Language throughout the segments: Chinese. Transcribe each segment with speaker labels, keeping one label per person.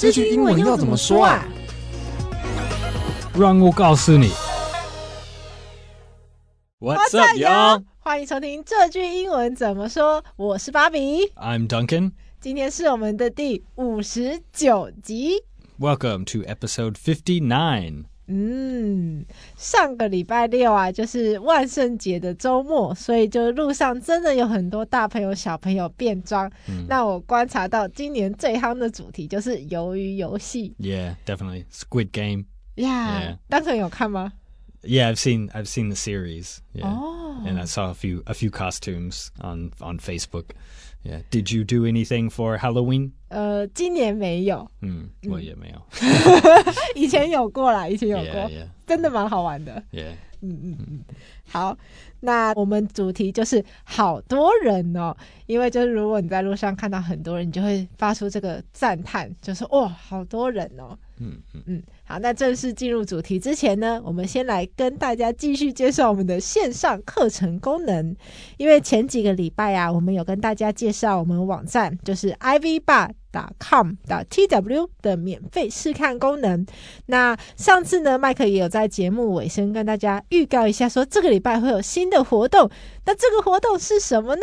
Speaker 1: 这句英文要怎么说啊？
Speaker 2: 让我告诉你。What's up, y'all？
Speaker 1: 欢迎收听这句英文怎么说。我是芭比，
Speaker 2: I'm Duncan。
Speaker 1: 今天是我们的第五十九集。
Speaker 2: Welcome to episode fifty nine.
Speaker 1: 嗯，上个礼拜六啊，就是万圣节的周末，所以就路上真的有很多大朋友小朋友变装。嗯、那我观察到今年最夯的主题就是鱿鱼游戏。
Speaker 2: Yeah, definitely Squid Game.
Speaker 1: Yeah, 当成有看吗
Speaker 2: ？Yeah, I've seen I've seen the series. Yeah, oh. and I saw a few a few costumes on on Facebook. Yeah, did you do anything for Halloween?
Speaker 1: 呃，今年没有。
Speaker 2: 嗯，我也没有。
Speaker 1: 以前有过啦，以前有过，
Speaker 2: yeah, yeah.
Speaker 1: 真的蛮好玩的。
Speaker 2: Yeah.
Speaker 1: 嗯嗯嗯，好，那我们主题就是好多人哦，因为就是如果你在路上看到很多人，你就会发出这个赞叹，就是哇，好多人哦。嗯嗯嗯，好，那正式进入主题之前呢，我们先来跟大家继续介绍我们的线上课程功能，因为前几个礼拜啊，我们有跟大家介绍我们网站就是 ivbar。.com .tw 的免费试看功能。那上次呢，麦克也有在节目尾声跟大家预告一下，说这个礼拜会有新的活动。那这个活动是什么呢？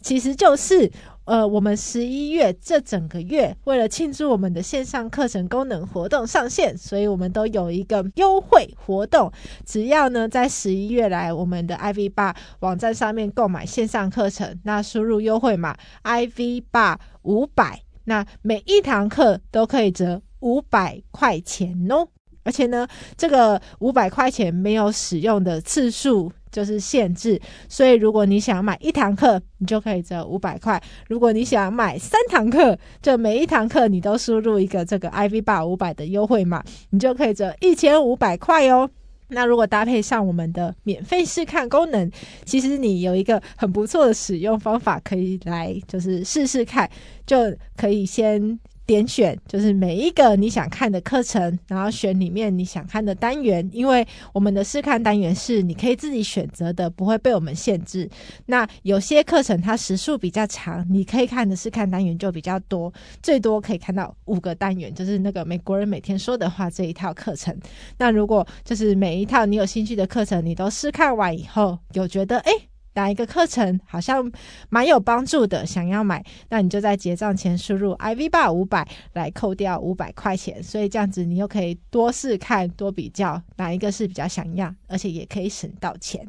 Speaker 1: 其实就是呃，我们十一月这整个月，为了庆祝我们的线上课程功能活动上线，所以我们都有一个优惠活动。只要呢在十一月来我们的 ivy bar 网站上面购买线上课程，那输入优惠码 ivy bar 五百。那每一堂课都可以折五百块钱哦，而且呢，这个五百块钱没有使用的次数就是限制，所以如果你想买一堂课，你就可以折五百块；如果你想买三堂课，就每一堂课你都输入一个这个 ivy 五百的优惠码，你就可以折一千五百块哦。那如果搭配上我们的免费试看功能，其实你有一个很不错的使用方法，可以来就是试试看，就可以先。点选就是每一个你想看的课程，然后选里面你想看的单元，因为我们的试看单元是你可以自己选择的，不会被我们限制。那有些课程它时数比较长，你可以看的试看单元就比较多，最多可以看到五个单元，就是那个美国人每天说的话这一套课程。那如果就是每一套你有兴趣的课程，你都试看完以后，有觉得诶哪一个课程好像蛮有帮助的，想要买，那你就在结账前输入 IV bar 五百来扣掉五百块钱，所以这样子你又可以多试看、多比较哪一个是比较想要，而且也可以省到钱。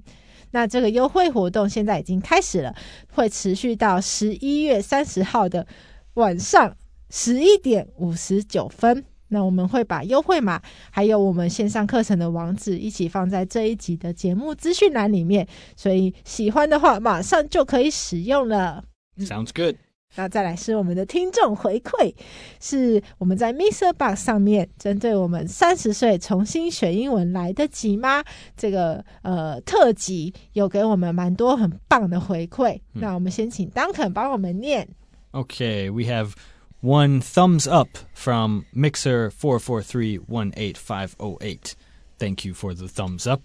Speaker 1: 那这个优惠活动现在已经开始了，会持续到十一月三十号的晚上十一点五十九分。那我们会把优惠码还有我们线上课程的网址一起放在这一集的节目资讯栏里面，所以喜欢的话马上就可以使用了。
Speaker 2: Sounds good。
Speaker 1: 那再来是我们的听众回馈，是我们在 MixerBox 上面针对我们三十岁重新学英文来得及吗？这个呃特辑有给我们蛮多很棒的回馈。嗯、那我们先请 Duncan 帮我们念。
Speaker 2: Okay, we have. One thumbs up from Mixer four four three one eight five zero eight. Thank you for the thumbs up.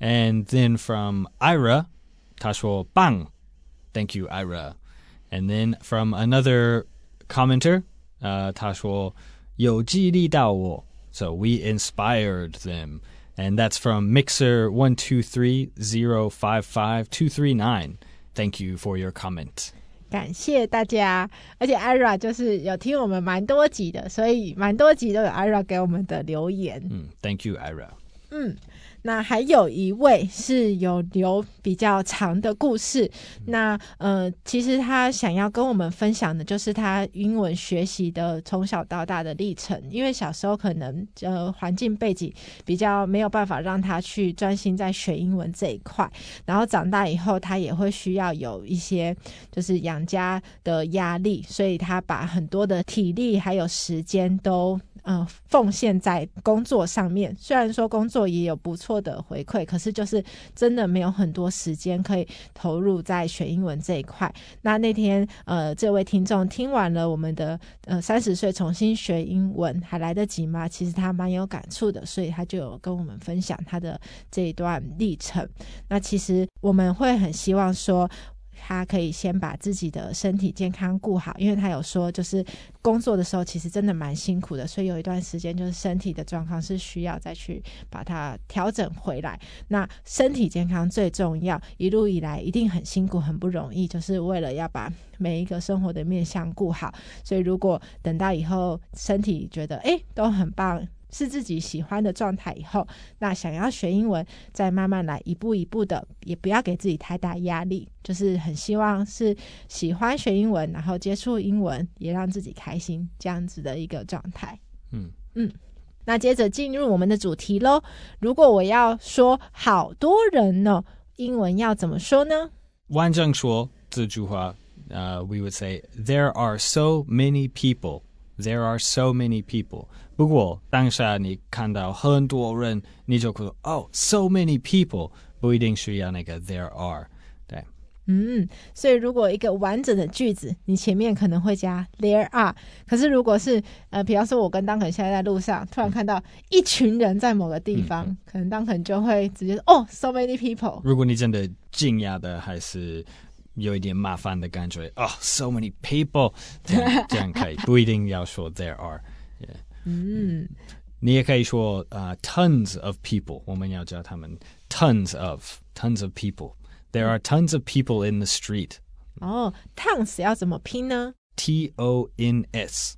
Speaker 2: And then from Ira, 他说棒. Thank you, Ira. And then from another commenter, uh, 他说有激励到我. So we inspired them. And that's from Mixer one two three zero five five two three nine. Thank you for your comment.
Speaker 1: 感谢大家，而且 Ira 就是有听我们蛮多集的，所以蛮多集都有 Ira 给我们的留言。
Speaker 2: 嗯，Thank you, Ira。
Speaker 1: 嗯。那还有一位是有留比较长的故事，那呃，其实他想要跟我们分享的就是他英文学习的从小到大的历程，因为小时候可能呃环境背景比较没有办法让他去专心在学英文这一块，然后长大以后他也会需要有一些就是养家的压力，所以他把很多的体力还有时间都。嗯、奉献在工作上面，虽然说工作也有不错的回馈，可是就是真的没有很多时间可以投入在学英文这一块。那那天，呃，这位听众听完了我们的呃三十岁重新学英文还来得及吗？其实他蛮有感触的，所以他就有跟我们分享他的这一段历程。那其实我们会很希望说。他可以先把自己的身体健康顾好，因为他有说，就是工作的时候其实真的蛮辛苦的，所以有一段时间就是身体的状况是需要再去把它调整回来。那身体健康最重要，一路以来一定很辛苦，很不容易，就是为了要把每一个生活的面向顾好。所以如果等到以后身体觉得哎都很棒。是自己喜欢的状态以后，那想要学英文，再慢慢来，一步一步的，也不要给自己太大压力，就是很希望是喜欢学英文，然后接触英文，也让自己开心，这样子的一个状态。
Speaker 2: 嗯
Speaker 1: 嗯，那接着进入我们的主题喽。如果我要说好多人呢，英文要怎么说呢？
Speaker 2: 完整说这句话，呃、uh,，we would say there are so many people. There are so many people. 不过当下你看到很多人，你就说哦，so many people 不一定需要那个 there are，对，
Speaker 1: 嗯，所以如果一个完整的句子，你前面可能会加 there are，可是如果是呃，比方说我跟 Duncan 现在在路上，突然看到一群人在某个地方，嗯、可能 Duncan 就会直接说哦，so many people。
Speaker 2: 如果你真的惊讶的还是有一点麻烦的感觉，哦，so many people，这样这样可以，不一定要说 there are。
Speaker 1: 嗯，
Speaker 2: 你也可以说啊、uh,，tons of people，我们要叫他们 tons of tons of people。There are tons of people in the street。
Speaker 1: 哦，tons 要怎么拼呢？
Speaker 2: T O N S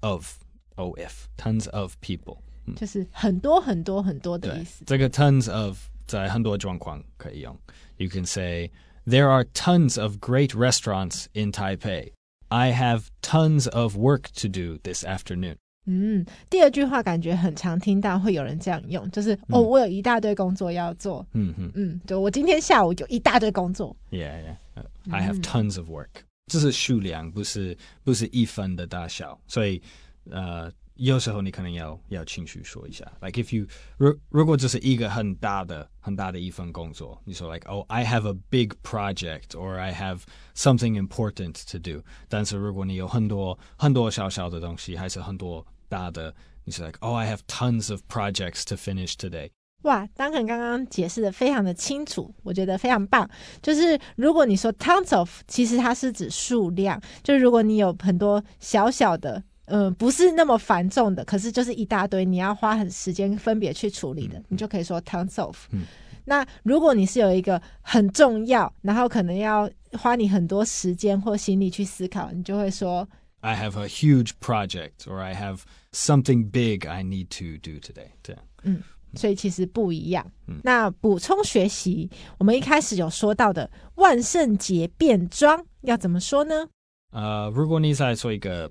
Speaker 2: of O F tons of people，
Speaker 1: 就是很多很多很多的意思。
Speaker 2: 这个 tons of 在很多状况可以用。You can say there are tons of great restaurants in Taipei. I have tons of work to do this afternoon.
Speaker 1: 嗯，第二句话感觉很常听到会有人这样用，就是、嗯、哦，我有一大堆工作要做。
Speaker 2: 嗯嗯
Speaker 1: 嗯，就我今天下午有一大堆工作。
Speaker 2: Yeah, yeah. I have tons of work、嗯。这是数量，不是不是一分的大小，所以呃，有时候你可能要要清楚说一下。Like if you 如如果这是一个很大的很大的一份工作，你说 like oh I have a big project or I have something important to do。但是如果你有很多很多小小的东西，还是很多。大的，你是 like，oh I have tons of projects to finish today。
Speaker 1: 哇，Duncan 刚刚解释的非常的清楚，我觉得非常棒。就是如果你说 tons of，其实它是指数量。就如果你有很多小小的，嗯、呃，不是那么繁重的，可是就是一大堆，你要花很时间分别去处理的，嗯、你就可以说 tons of。
Speaker 2: 嗯。
Speaker 1: 那如果你是有一个很重要，然后可能要花你很多时间或心力去思考，你就会说。
Speaker 2: I have a huge project, or I have something big I need to do today. 这样，
Speaker 1: 嗯，所以其实不一样。嗯，那补充学习，我们一开始有说到的万圣节变装要怎么说呢？
Speaker 2: 呃，如果你在说一个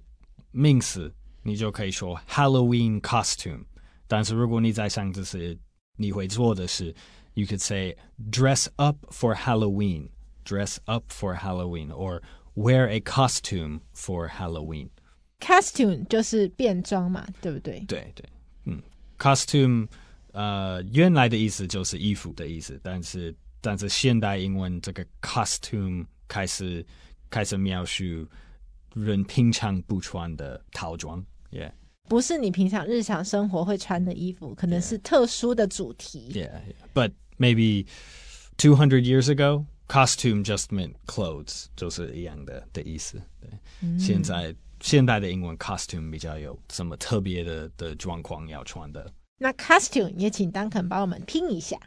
Speaker 2: 名词，你就可以说 Halloween costume。但是如果你在想就是你会做的事，you could say dress up for Halloween, dress up for Halloween, or Wear a costume for Halloween.
Speaker 1: Costume 就是变装嘛，对不对？
Speaker 2: 对对，嗯，costume，呃，原来的意思就是衣服的意思，但是但是现代英文这个 costume 开始开始描述人平常不穿的套装，yeah，
Speaker 1: 不是你平常日常生活会穿的衣服，可能是特殊的主题。
Speaker 2: Yeah, yeah. But maybe two hundred years ago. Costume just meant clothes，就是一样的的意思。对，嗯、现在现代的英文 costume 比较有什么特别的的状况要穿的。
Speaker 1: 那 costume 也请 Duncan 帮我们拼一下。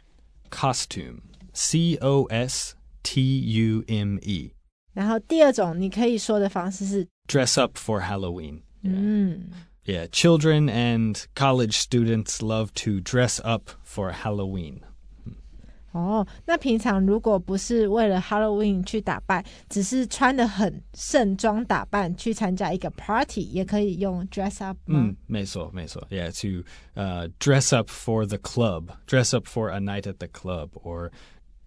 Speaker 2: Costume，C O S T U M E。
Speaker 1: 然后第二种你可以说的方式是
Speaker 2: dress up for Halloween。
Speaker 1: 嗯，
Speaker 2: Yeah，children and college students love to dress up for Halloween。
Speaker 1: 哦，那平常如果不是为了 Halloween 去打扮，只是穿得很盛装打扮去参加一个 party，也可以用 dress up 吗？
Speaker 2: 嗯，没错，没错。Yeah，to 呃、uh, dress up for the club，dress up for a night at the club，or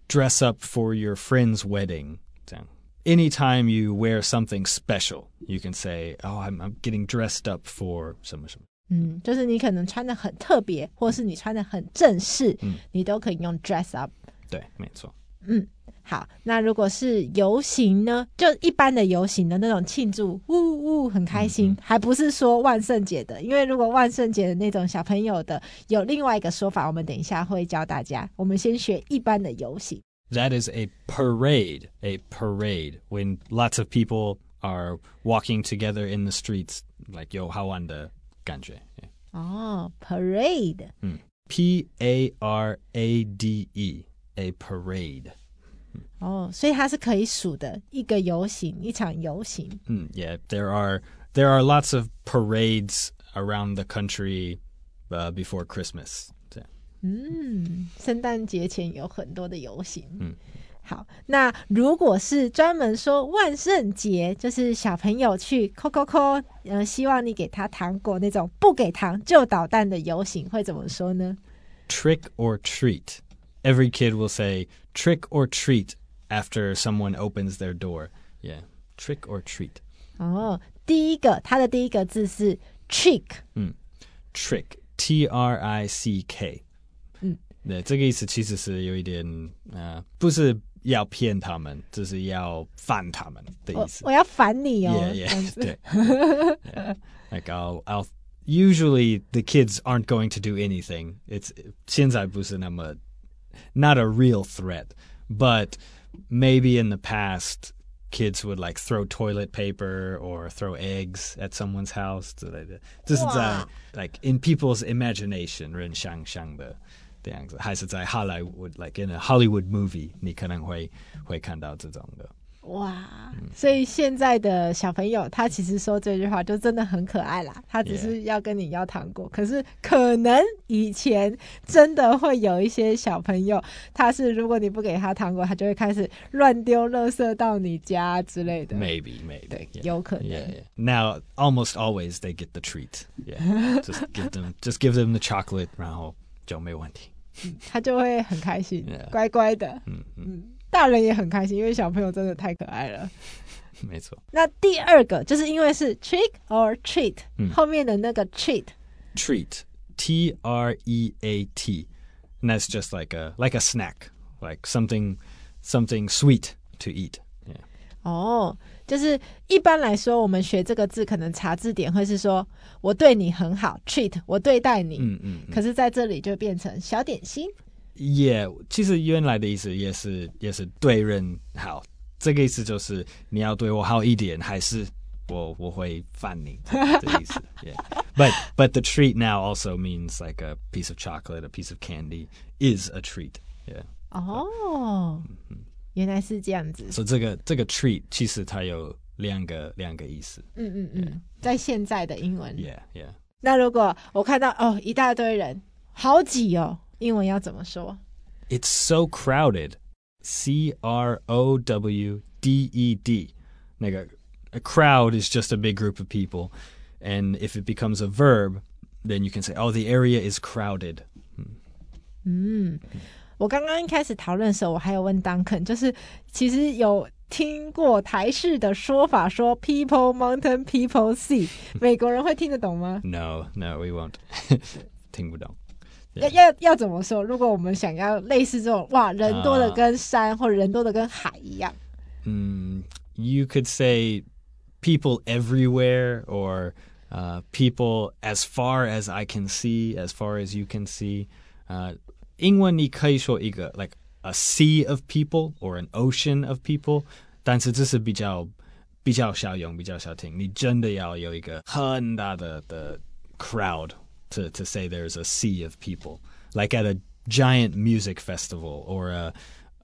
Speaker 2: dress up for your friend's wedding。这样，anytime you wear something special，you can say，oh I'm I'm getting dressed up for 什么什么。
Speaker 1: 嗯，就是你可能穿的很特别，或是你穿的很正式，
Speaker 2: 嗯，
Speaker 1: 你都可以用 dress up。
Speaker 2: 对，没错。
Speaker 1: 嗯，好，那如果是游行呢？就一般的游行的那种庆祝，呜呜，很开心，嗯嗯，还不是说万圣节的，因为如果万圣节的那种小朋友的，有另外一个说法，我们等一下会教大家。我们先学一般的游行。
Speaker 2: That is a parade. A parade when lots of people are walking together in the streets, like 有好玩的感觉。
Speaker 1: 哦，parade，
Speaker 2: 嗯，P A R A D E，a parade。
Speaker 1: 哦，所以它是可以数的，一个游行，一场游行。
Speaker 2: 嗯，Yeah，there are there are lots of parades around the country uh, before Christmas。这样。
Speaker 1: 嗯，圣诞节前有很多的游行。
Speaker 2: 嗯。
Speaker 1: 好，那如果是专门说万圣节，就是小朋友去扣扣扣，呃，希望你给他糖果那种不给糖就捣蛋的游行，会怎么说呢
Speaker 2: ？Trick or treat. Every kid will say trick or treat after someone opens their door. Yeah, trick or treat.
Speaker 1: 哦，第一个，它的第一个字是 trick。
Speaker 2: 嗯，trick，T R I C K。
Speaker 1: 嗯，
Speaker 2: 对，这个意思其实是有一点，呃，不是。要骗他们，就是要烦他们的意思。
Speaker 1: 我，我要烦你哦。
Speaker 2: Yeah, yeah, 对。yeah. Like I'll, I'll usually the kids aren't going to do anything. It's 现在不是那么 not a real threat, but maybe in the past kids would like throw toilet paper or throw eggs at someone's house 之类的。这是在 like in people's imagination 人想象的。 这样子，还是在 Hollywood，like in a Hollywood movie，你可能会会看到这种的。
Speaker 1: 哇，所以现在的小朋友，他其实说这句话就真的很可爱啦。他只是要跟你要糖果.可是可能以前真的会有一些小朋友，他是如果你不给他糖果，他就会开始乱丢垃圾到你家之类的。
Speaker 2: Maybe, maybe，
Speaker 1: 对，yeah. 有可能。
Speaker 2: Yeah, yeah. Now almost always they get the treat. Yeah, just give them, just give them the chocolate，然后就没问题。
Speaker 1: 嗯、他就会很开心.乖乖的。嗯嗯，大人也很开心，因为小朋友真的太可爱了。
Speaker 2: 没错。
Speaker 1: 那第二个就是因为是 trick or treat，、
Speaker 2: 嗯、
Speaker 1: 后面的那个
Speaker 2: treat，treat，T R E A T，and that's just like a like a snack，like something something sweet to eat。
Speaker 1: 哦。就是一般来说，我们学这个字，可能查字典会是说“我对你很好 ”，treat 我对待你。
Speaker 2: 嗯嗯，嗯。
Speaker 1: 可是在这里就变成小点心。
Speaker 2: 耶、yeah，其实原来的意思也是也是对人好，这个意思就是你要对我好一点，还是我我会烦你的意思。yeah，but but the treat now also means like a piece of chocolate, a piece of candy is a treat. Yeah。
Speaker 1: 哦。原来是这样子，
Speaker 2: 所以这个这个 treat 其实它有两个两个意思。
Speaker 1: 嗯嗯嗯，yeah. 在现在的英文。
Speaker 2: Yeah yeah。
Speaker 1: 那如果我看到哦一大堆人，好挤哦，英文要怎么说？
Speaker 2: It's so crowded. C R O W D E D。那个 a crowd is just a big group of people, and if it becomes a verb, then you can say, oh, the area is crowded.
Speaker 1: 嗯。 我刚刚一开始讨论的时候，我还有问 Duncan，就是其实有听过台式的说法，说 People Mountain People Sea，美国人会听得懂吗？
Speaker 2: No，No，we won't，听不懂。
Speaker 1: 要要要怎么说？如果我们想要类似这种哇，人多的跟山，uh, 或者人多的跟海一样，
Speaker 2: 嗯，You could say people everywhere，or、uh, people as far as I can see，as far as you can see，呃、uh,。 英文你可以说一个 like a sea of people or an ocean of people，但是这是比较比较少用，比较少听。你真的要有一个很大的的 crowd to to say there's a sea of people, like at a giant music festival or a,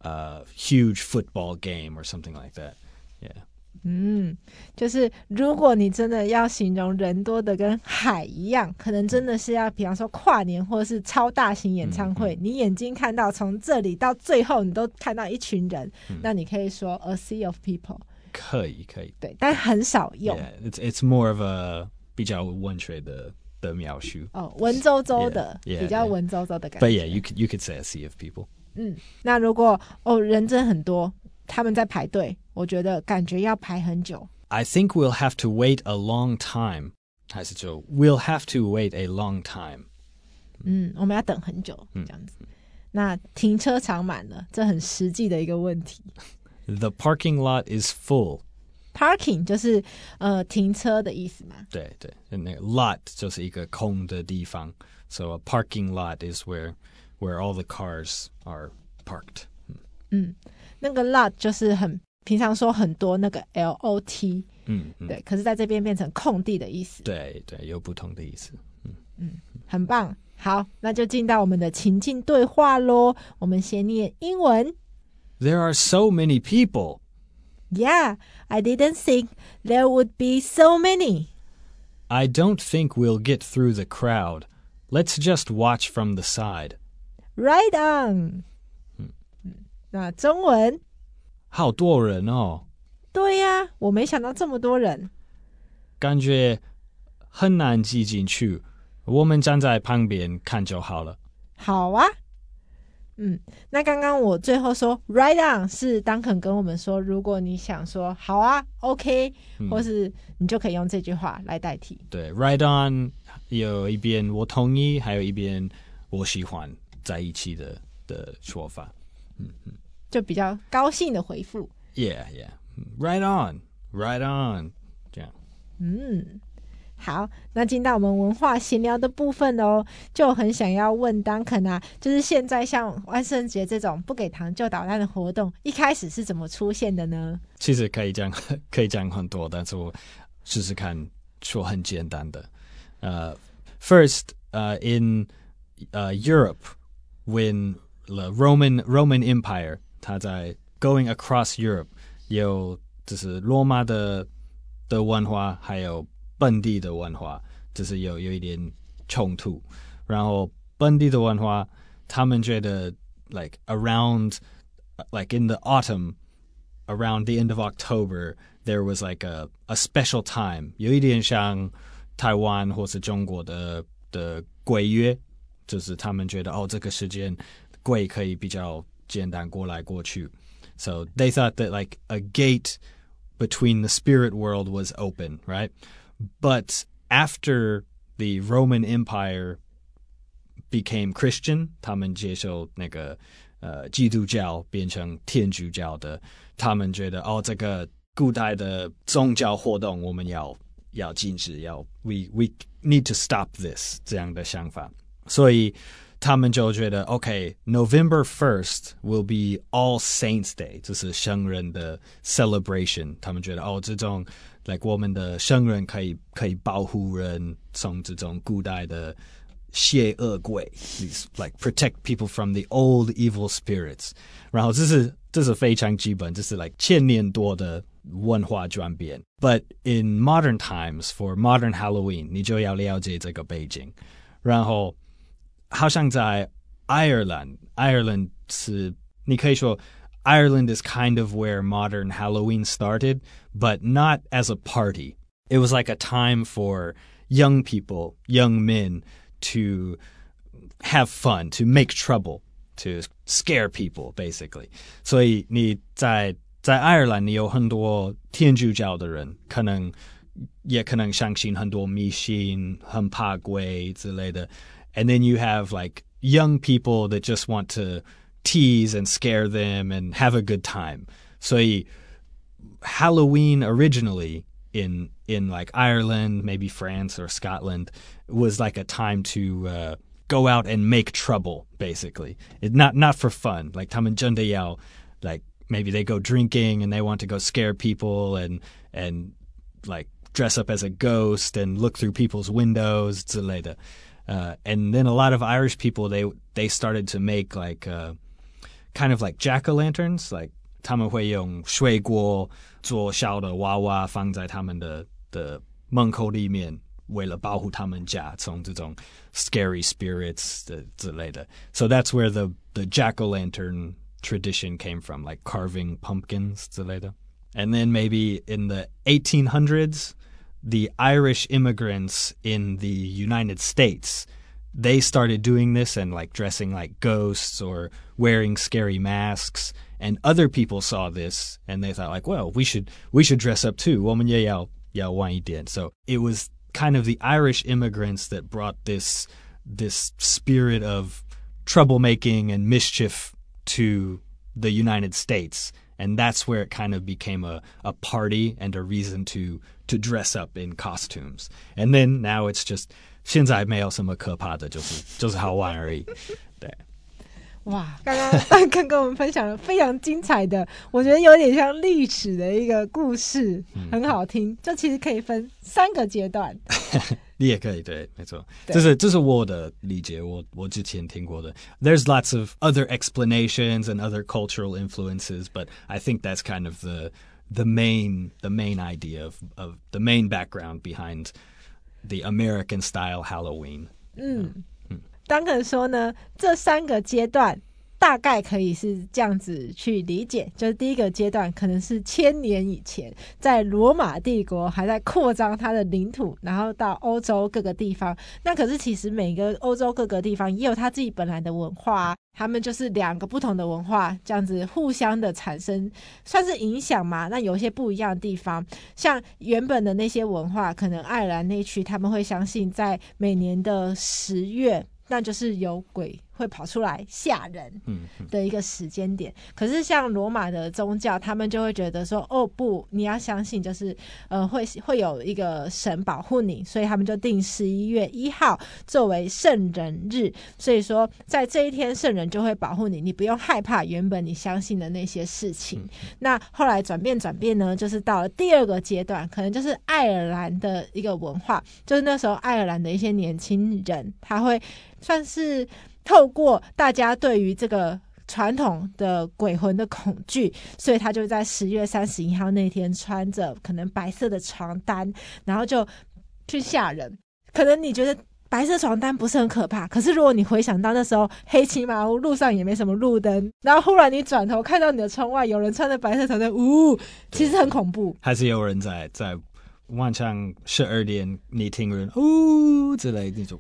Speaker 2: a huge football game or something like that. Yeah.
Speaker 1: 嗯，就是如果你真的要形容人多的跟海一样，可能真的是要，比方说跨年或者是超大型演唱会，嗯嗯、你眼睛看到从这里到最后，你都看到一群人，嗯、那你可以说 a sea of people。
Speaker 2: 可以，可以，
Speaker 1: 对，但很少用。
Speaker 2: Yeah, it's it's more of a 比较文学的的描述。
Speaker 1: 哦，文绉绉的，yeah, yeah, 比较文绉绉的感觉。
Speaker 2: But yeah, you could you could say a sea of people。
Speaker 1: 嗯，那如果哦人真很多。他们在排队，我觉得感觉要排很久。
Speaker 2: I think we'll have to wait a long time，还是就 We'll have to wait a long time。
Speaker 1: 嗯，我们要等很久，这样子。嗯、那停车场满了，这很实际的一个问题。
Speaker 2: The parking lot is
Speaker 1: full。Parking 就是呃停车的意思嘛？
Speaker 2: 对对，那个 lot 就是一个空的地方，so a parking lot is where where all the cars are parked。
Speaker 1: 嗯，那个 lot 就是很 平常说很多那个 L O T，
Speaker 2: 嗯，嗯
Speaker 1: 对，可是在这边变成空地的意思。
Speaker 2: 对对，有不同的意思。嗯
Speaker 1: 嗯，很棒。好，那就进到我们的情境对话喽。我们先念英文。
Speaker 2: There are so many people.
Speaker 1: Yeah, I didn't think there would be so many.
Speaker 2: I don't think we'll get through the crowd. Let's just watch from the side.
Speaker 1: Right on. 嗯，那中文？
Speaker 2: 好多人哦。
Speaker 1: 对呀，我没想到这么多人。
Speaker 2: 感觉很难挤进去。我们站在旁边看就好了。
Speaker 1: 好啊。嗯，那刚刚我最后说 right on 是 Duncan 跟我们说，如果你想说好啊，OK，、嗯、或是你就可以用这句话来代替。
Speaker 2: 对，right on 有一边我同意，还有一边我喜欢在一起的的说法。嗯嗯，
Speaker 1: 就比较高兴的回复。
Speaker 2: Yeah, yeah, right on, right on，这样。
Speaker 1: 嗯。好，那进到我们文化闲聊的部分哦，就很想要问 Duncan 啊，就是现在像万圣节这种不给糖就捣蛋的活动，一开始是怎么出现的呢？
Speaker 2: 其实可以讲，可以讲很多，但是我试试看说很简单的。呃、uh,，first，呃、uh,，in 呃、uh, Europe when the Roman Roman Empire，他在 going across Europe 有就是罗马的的文化，还有。本地的文化就是有有一点冲突，然后本地的文化，他们觉得 like around like in the autumn around the end of October there was like a a special time，有一点像台湾或是中国的的鬼月，就是他们觉得哦这个时间鬼可以比较简单过来过去，so they thought that like a gate between the spirit world was open, right? But after the Roman Empire became Christian，他们接受那个呃基督教变成天主教的，他们觉得哦，这个古代的宗教活动我们要要禁止，要 we we need to stop this 这样的想法，所以 他们就觉得 OK，November first will be All Saints Day，就是圣人的 celebration，他们觉得哦这种。like 我们的圣人可以可以保护人，从这种古代的邪恶鬼，these like protect people from the old evil spirits。然后这是这是非常基本，这是 like 千年多的文化转变。But in modern times for modern Halloween，你就要了解这个背景。然后 好像在爱尔兰，爱尔兰是你可以说。Ireland is kind of where modern Halloween started, but not as a party. It was like a time for young people, young men to have fun, to make trouble, to scare people, basically. 所以你在在爱尔兰，你有很多天主教的人，可能也可能相信很多迷信，很怕鬼之类的。 and then you have like young people that just want to tease and scare them and have a good time. So Halloween originally in in like Ireland, maybe France or Scotland was like a time to uh, go out and make trouble basically. It not not for fun. Like Tam and Jundayao, like maybe they go drinking and they want to go scare people and and like dress up as a ghost and look through people's windows, Zeleda. Uh, and then a lot of Irish people they they started to make like uh, kind of like jack o' lanterns, like 他们会用水果做小的娃娃放在他们的的门口里面，为了保护他们家从这种 scary spirits 的之类的。So that's where the the jack o' lantern tradition came from, like carving pumpkins 之类的。And then maybe in the 1800s, the Irish immigrants in the United States they started doing this and like dressing like ghosts or wearing scary masks. And other people saw this and they thought like well we should we should dress up too. So it was kind of the irish immigrants that brought this this spirit of troublemaking and mischief to the united states and that's where it kind of became a, a party and a reason to to dress up in costumes and then now it's just 现在没有什么可怕的，就是就是好玩而已。 对，
Speaker 1: 哇，刚刚丹肯跟我们分享了非常精彩的，我觉得有点像历史的一个故事，很好听。这其实可以分三个阶段。
Speaker 2: 你也可以，对，没错，这是这是我的理解，我我之前听过的。There's lots of other explanations and other cultural influences, but I think that's kind of the the main the main idea of of the main background behind the American style Halloween。
Speaker 1: 嗯 嗯，丹肯说呢，这三个阶段。大概可以是这样子去理解，就是第一个阶段可能是千年以前，在罗马帝国还在扩张它的领土，然后到欧洲各个地方。那可是其实每个欧洲各个地方也有他自己本来的文化，他们就是两个不同的文化这样子互相的产生，算是影响嘛。那有些不一样的地方，像原本的那些文化，可能爱尔兰那区他们会相信在每年的十月，那就是有鬼。会跑出来吓人的一个时间点，可是像罗马的宗教，他们就会觉得说，哦不，你要相信，就是呃会会有一个神保护你，所以他们就定十一月一号作为圣人日，所以说在这一天圣人就会保护你，你不用害怕原本你相信的那些事情。那后来转变转变呢，就是到了第二个阶段，可能就是爱尔兰的一个文化，就是那时候爱尔兰的一些年轻人，他会算是。透过大家对于这个传统的鬼魂的恐惧，所以他就在十月三十一号那天穿着可能白色的床单，然后就去吓人。可能你觉得白色床单不是很可怕，可是如果你回想到那时候黑漆麻乌，路上也没什么路灯，然后忽然你转头看到你的窗外有人穿着白色床单，呜，其实很恐怖。
Speaker 2: 还是有人在在晚上十二点，你听人呜之类那种，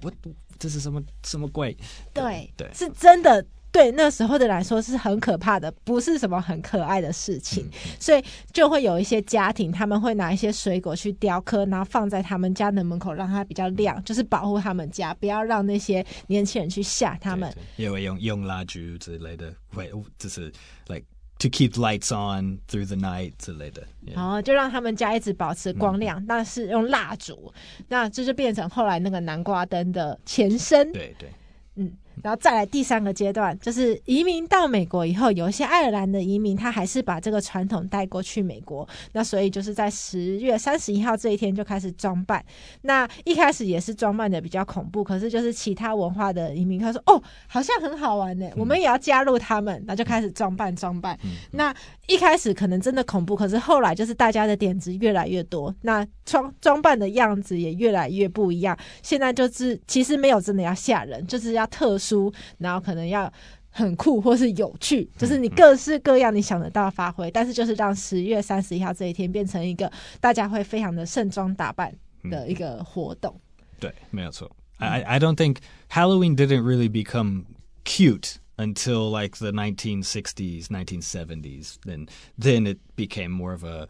Speaker 2: 这是什么什么鬼？
Speaker 1: 对对，是真的。对那时候的来说是很可怕的，不是什么很可爱的事情。嗯、所以就会有一些家庭，他们会拿一些水果去雕刻，然后放在他们家的门口，让它比较亮，就是保护他们家，不要让那些年轻人去吓他们。
Speaker 2: 也会用用蜡烛之类的，会就是 like to keep lights on through the night 之类的。
Speaker 1: 然后就让他们家一直保持光亮，那、嗯、是用蜡烛，那这就变成后来那个南瓜灯的前身。
Speaker 2: 对对，
Speaker 1: 嗯。然后再来第三个阶段，就是移民到美国以后，有一些爱尔兰的移民，他还是把这个传统带过去美国。那所以就是在十月三十一号这一天就开始装扮。那一开始也是装扮的比较恐怖，可是就是其他文化的移民他说：“哦，好像很好玩呢，我们也要加入他们。”那就开始装扮装扮。那一开始可能真的恐怖，可是后来就是大家的点子越来越多，那装装扮的样子也越来越不一样。现在就是其实没有真的要吓人，就是要特殊。书，然后可能要很酷或是有趣，就是你各式各样你想得到发挥，但是就是让十月三十一号这一天变成一个大家会非常的盛装打扮的一个活动。
Speaker 2: 对，没有错。I I don't think Halloween didn't really become cute until like the 1960s, 1970s. Then then it became more of a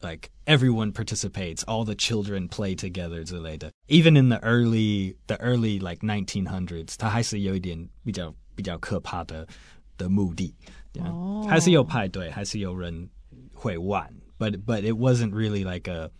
Speaker 2: like everyone participates, all the children play together 之类的。Even in the early, the early like 1900s，它还是有一点比较比较可怕的的目的。哦、yeah.，还是有派对，还是有人会玩，but but it wasn't really like a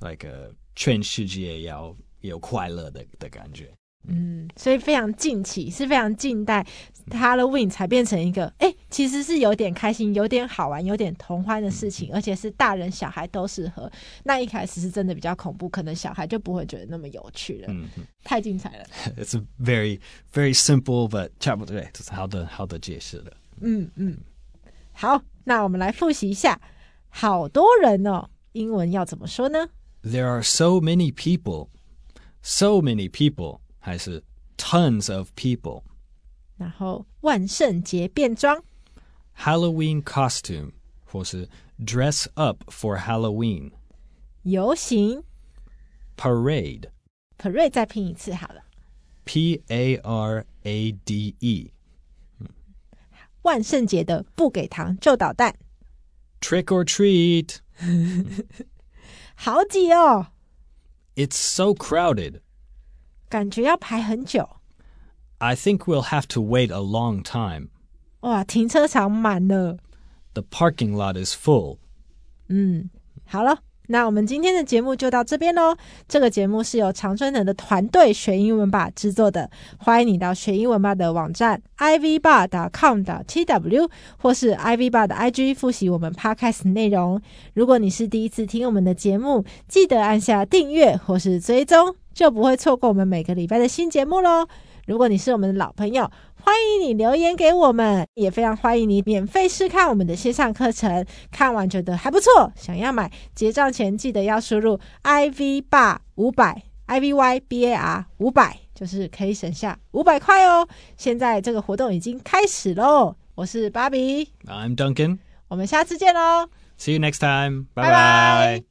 Speaker 2: like a 全世界要有快乐的的感觉。
Speaker 1: 嗯，所以非常近期，是非常近代，Halloween 才变成一个，哎、欸， 其实是有点开心、有点好玩、有点同欢的事情，嗯、而且是大人小孩都适合。那一开始是真的比较恐怖，可能小孩就不会觉得那么有趣了。嗯，太精彩了。
Speaker 2: It's a very very simple but 差不多对，就是好的好的解释了。
Speaker 1: 嗯嗯，好，那我们来复习一下，好多人哦，英文要怎么说呢
Speaker 2: ？There are so many people, so many people. 还是 tons of people，
Speaker 1: 然后万圣节变装
Speaker 2: ，Halloween costume，或是 dress up for Halloween，
Speaker 1: 游行，
Speaker 2: parade，parade
Speaker 1: 再拼一次好了，
Speaker 2: P A R A D E，
Speaker 1: 万圣节的不给糖就捣蛋，
Speaker 2: Trick or treat，
Speaker 1: 好挤哦，
Speaker 2: It's so crowded。
Speaker 1: 感觉要排很久。
Speaker 2: I think we'll have to wait a long time.
Speaker 1: 哇，停车场满了。
Speaker 2: The parking lot is full.
Speaker 1: 嗯，好了，那我们今天的节目就到这边喽。这个节目是由常春藤的团队学英文吧制作的，欢迎你到学英文吧的网站 ivbar.com.tw 或是 ivbar 的 IG 复习我们 podcast 内容。如果你是第一次听我们的节目，记得按下订阅或是追踪，就不会错过我们每个礼拜的新节目喽。如果你是我们的老朋友，欢迎你留言给我们，也非常欢迎你免费试看我们的线上课程。看完觉得还不错，想要买，结账前记得要输入 I V 爸五百 I V Y B A R 五百，就是可以省下五百块哦。现在这个活动已经开始喽。我是芭比，I'm
Speaker 2: Duncan，
Speaker 1: 我们下次见喽。
Speaker 2: See you next time，拜
Speaker 1: 拜。